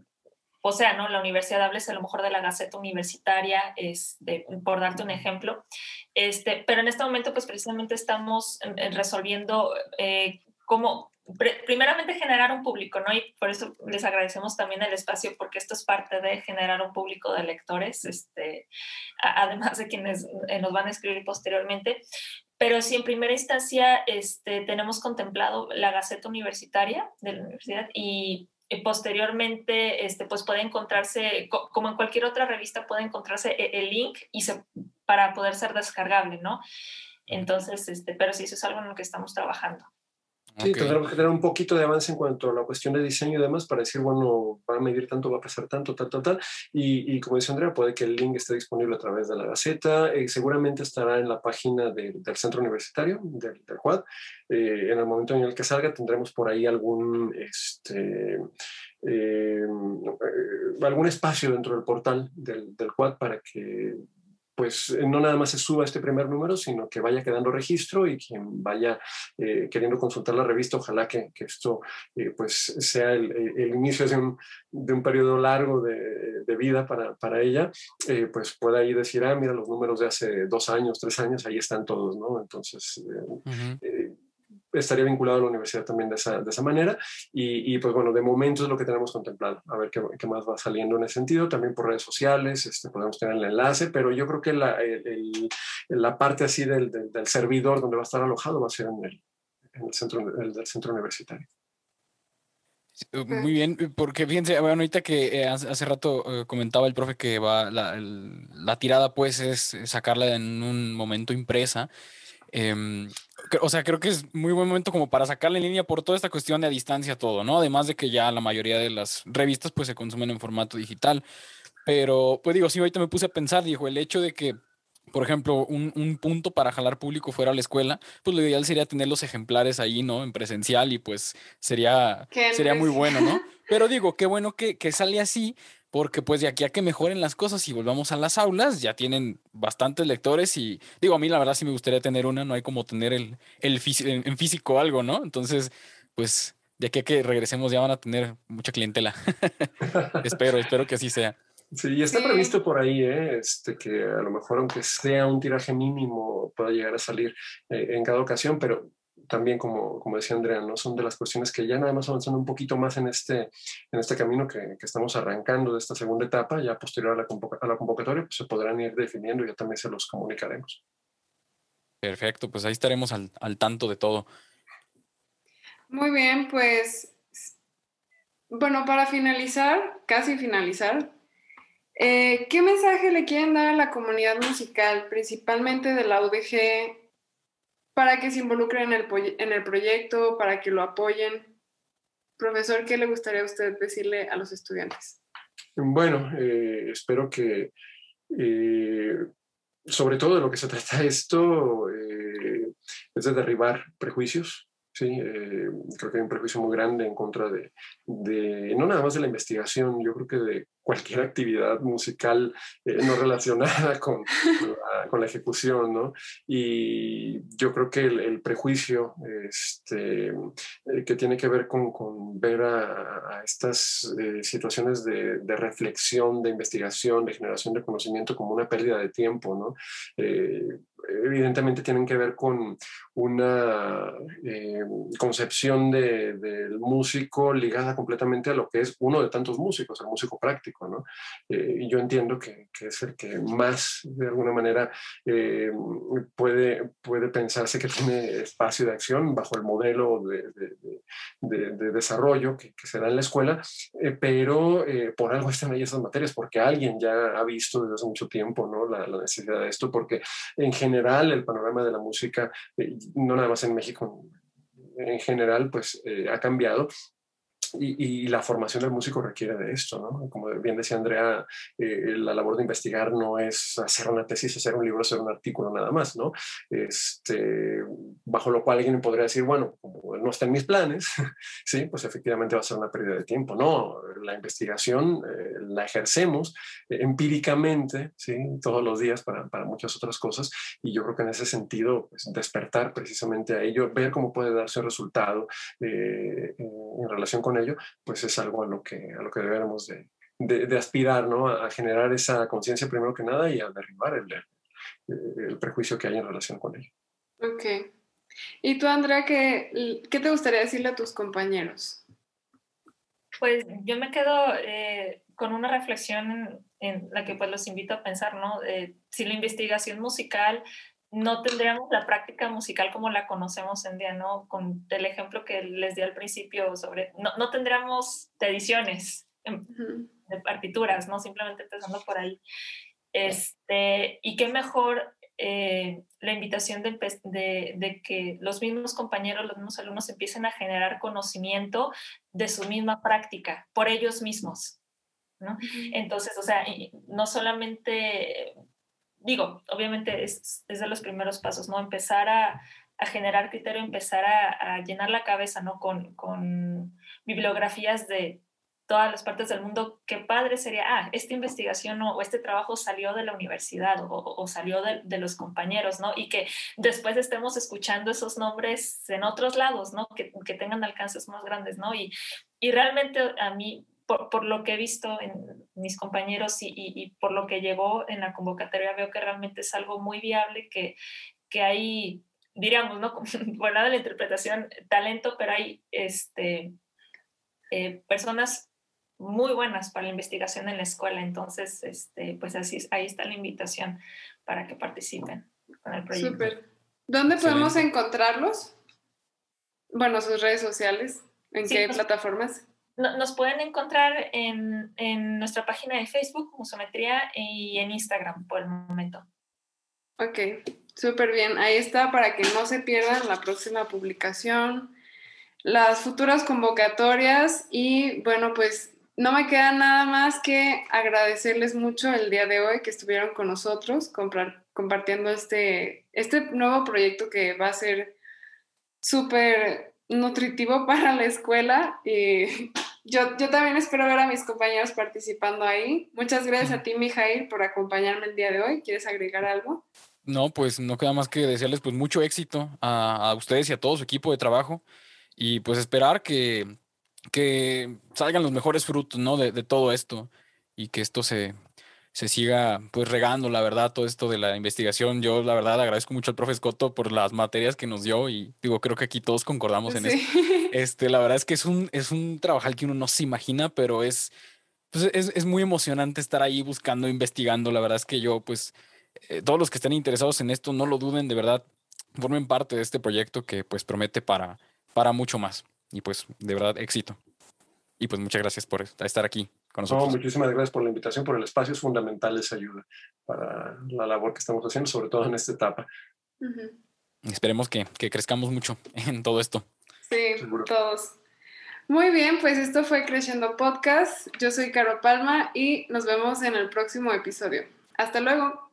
o sea, ¿no? La universidad hables a lo mejor de la Gaceta Universitaria, este, por darte un ejemplo. Este, pero en este momento, pues precisamente estamos resolviendo eh, cómo, primeramente generar un público, ¿no? Y por eso les agradecemos también el espacio, porque esto es parte de generar un público de lectores, este, además de quienes eh, nos van a escribir posteriormente. Pero si en primera instancia este, tenemos contemplado la Gaceta Universitaria de la universidad y posteriormente este, pues puede encontrarse, como en cualquier otra revista, puede encontrarse e, el link y se, para poder ser descargable, ¿no? Entonces, este, pero sí, eso es algo en lo que estamos trabajando. Sí, tendremos que tener un poquito de avance en cuanto a la cuestión de diseño y demás para decir, bueno, va a medir tanto, va a pasar tanto, tal, tal, tal. Y, y como dice Andrea, puede que el link esté disponible a través de la Gaceta. Eh, seguramente estará en la página de, del centro universitario, del, del Quad. Eh, en el momento en el que salga tendremos por ahí algún, este, eh, algún espacio dentro del portal del, del Quad para que pues eh, no nada más se suba este primer número, sino que vaya quedando registro y quien vaya eh, queriendo consultar la revista, ojalá que, que esto eh, pues sea el, el inicio de un, de un, periodo largo de, de vida para, para ella, eh, pues pueda ahí decir, ah, mira los números de hace dos años, tres años, ahí están todos, ¿no? Entonces, uh -huh estaría vinculado a la universidad también de esa, de esa manera. Y, pues bueno, de momento es lo que tenemos contemplado. A ver qué, qué, más va saliendo en ese sentido. También por redes sociales este, podemos tener el enlace, pero yo creo que la, la parte así del, del, servidor donde va a estar alojado va a ser en el, en el centro, el, del centro universitario. Eh, muy bien, eh, porque fíjense, bueno, ahorita que eh, hace rato comentaba el profe que va la, la, tirada pues es sacarla en un momento impresa. Em, o sea, creo que es muy buen momento como para sacarla en línea por toda esta cuestión de a distancia todo, ¿no? Además de que ya la mayoría de las revistas pues se consumen en formato digital. Pero, pues digo, sí, ahorita me puse a pensar, dijo, el hecho de que por ejemplo, un, un, punto para jalar público fuera a la escuela, pues lo ideal sería tener los ejemplares ahí, ¿no? En presencial y pues sería, sería muy bueno, ¿no? Pero digo, qué bueno que, que sale así, porque pues de aquí a que mejoren las cosas y volvamos a las aulas, ya tienen bastantes lectores y digo, a mí la verdad sí me gustaría tener una, no hay como tener el, el en físico algo, ¿no? Entonces, pues de aquí a que regresemos ya van a tener mucha clientela. [LAUGHS] espero, espero que así sea. Sí, está previsto por ahí, ¿eh? este, que a lo mejor aunque sea un tiraje mínimo pueda llegar a salir eh, en cada ocasión, pero también como, como decía Andrea, ¿no? son de las cuestiones que ya nada más avanzando un poquito más en este, en este camino que, que estamos arrancando de esta segunda etapa, ya posterior a la, a la convocatoria, pues se podrán ir definiendo y ya también se los comunicaremos. Perfecto, pues ahí estaremos al, al tanto de todo. Muy bien, pues bueno, para finalizar, casi finalizar, eh, ¿Qué mensaje le quieren dar a la comunidad musical, principalmente de la UDG, para que se involucren en el, en el proyecto, para que lo apoyen? Profesor, ¿qué le gustaría a usted decirle a los estudiantes? Bueno, eh, espero que eh, sobre todo de lo que se [LAUGHS] trata esto es de derribar prejuicios, Sí, creo que hay un prejuicio muy grande en contra de, de, no nada más de la investigación, yo creo que de cualquier actividad musical eh, no relacionada [LAUGHS] con, con, la, ejecución, ¿no? Y yo creo que el, prejuicio este, eh, que tiene que ver con, con ver a, estas eh, situaciones de, de, reflexión, de investigación, de generación de conocimiento como una pérdida de tiempo, ¿no? evidentemente tienen que ver con una concepción del de, músico ligada completamente a lo que es uno de tantos músicos, el músico práctico. Eh, y yo entiendo que, es el que más, de alguna manera, eh, puede, puede pensarse que tiene espacio de acción bajo el modelo de, de, desarrollo que, que, se da en la escuela, eh, pero por algo están ahí esas materias, porque alguien ya ha visto desde hace mucho tiempo ¿no? la, la necesidad de esto, porque en general el panorama de la música, no nada más en México, en general, pues ha cambiado y, la formación del músico requiere de esto, ¿no? Como bien decía Andrea, eh, la labor de investigar no es hacer una tesis, hacer un libro, hacer un artículo nada más, ¿no? Este, bajo lo cual alguien podría decir, bueno, como no está en mis planes, [LAUGHS] sí, pues efectivamente va a ser una pérdida de tiempo. No, la investigación eh, la ejercemos eh, empíricamente, sí, todos los días para, para, muchas otras cosas y yo creo que en ese sentido, pues, despertar precisamente a ello, ver cómo puede darse resultado en relación con ello, pues es algo a lo que, a lo que debemos de, de, aspirar, ¿no? A, generar esa conciencia primero que nada y a derribar el, el, prejuicio que hay en relación con ello. Ok. ¿Y tú, Andrea, qué, qué te gustaría decirle a tus compañeros? Pues yo me quedo eh, con una reflexión en, la que pues los invito a pensar, ¿no? Eh, si la investigación musical no tendríamos la práctica musical como la conocemos en día, ¿no? Con el ejemplo que les di al principio sobre, no, no tendríamos ediciones de partituras, ¿no? Simplemente empezando por ahí. Este, y qué mejor eh, la invitación de, de, de, que los mismos compañeros, los mismos alumnos empiecen a generar conocimiento de su misma práctica por ellos mismos. ¿no? Entonces, o sea, no solamente digo, obviamente es, es, de los primeros pasos, ¿no? Empezar a, a generar criterio, empezar a, a, llenar la cabeza, ¿no? Con, con, bibliografías de todas las partes del mundo, qué padre sería, ah, esta investigación o este trabajo salió de la universidad o, o salió de, de, los compañeros, ¿no? Y que después estemos escuchando esos nombres en otros lados, ¿no? Que, que tengan alcances más grandes, ¿no? Y, y realmente a mí por, por, lo que he visto en mis compañeros y, y, por lo que llegó en la convocatoria, veo que realmente es algo muy viable, que, que hay diríamos, ¿no? [LAUGHS] Por lado de la interpretación, talento, pero hay este, eh, personas muy buenas para la investigación en la escuela. Entonces, este, pues así, ahí está la invitación para que participen con el proyecto. Súper. ¿Dónde podemos encontrarlos? Bueno, sus redes sociales. ¿En qué pues, plataformas? Nos pueden encontrar en, en, nuestra página de Facebook, Musometría, y en Instagram por el momento. Ok, súper bien. Ahí está para que no se pierdan la próxima publicación, las futuras convocatorias y bueno, pues no me queda nada más que agradecerles mucho el día de hoy que estuvieron con nosotros compartiendo este, este nuevo proyecto que va a ser súper nutritivo [LAUGHS] para la escuela y yo, yo también espero ver a mis compañeros participando ahí. Muchas gracias a ti, Mijail, por acompañarme el día de hoy. ¿Quieres agregar algo? No, pues no queda más que desearles pues mucho éxito a, a ustedes y a todo su equipo de trabajo y pues esperar que, que salgan los mejores frutos, ¿no? De, de todo esto y que esto se, se siga pues regando, la verdad, todo esto de la investigación. Yo la verdad agradezco mucho al profe Scotto por las materias que nos dio y digo, creo que aquí todos concordamos en eso. [LAUGHS] Este, la verdad es que es un, es un que uno no se imagina, pero es, pues es, es muy emocionante estar ahí buscando, investigando. La verdad es que yo pues eh, todos los que estén interesados en esto, no lo duden, de verdad, formen parte de este proyecto que pues promete para, para mucho más. Y pues de verdad, éxito. Y pues muchas gracias por estar aquí con nosotros. muchísimas gracias por la invitación, por el espacio. Es fundamental esa ayuda para la labor que estamos haciendo, sobre todo en esta etapa. Esperemos que, que, crezcamos mucho [LAUGHS] en todo esto. Sí, todos. Muy bien, pues esto fue Creciendo Podcast. Yo soy Caro Palma y nos vemos en el próximo episodio. Hasta luego.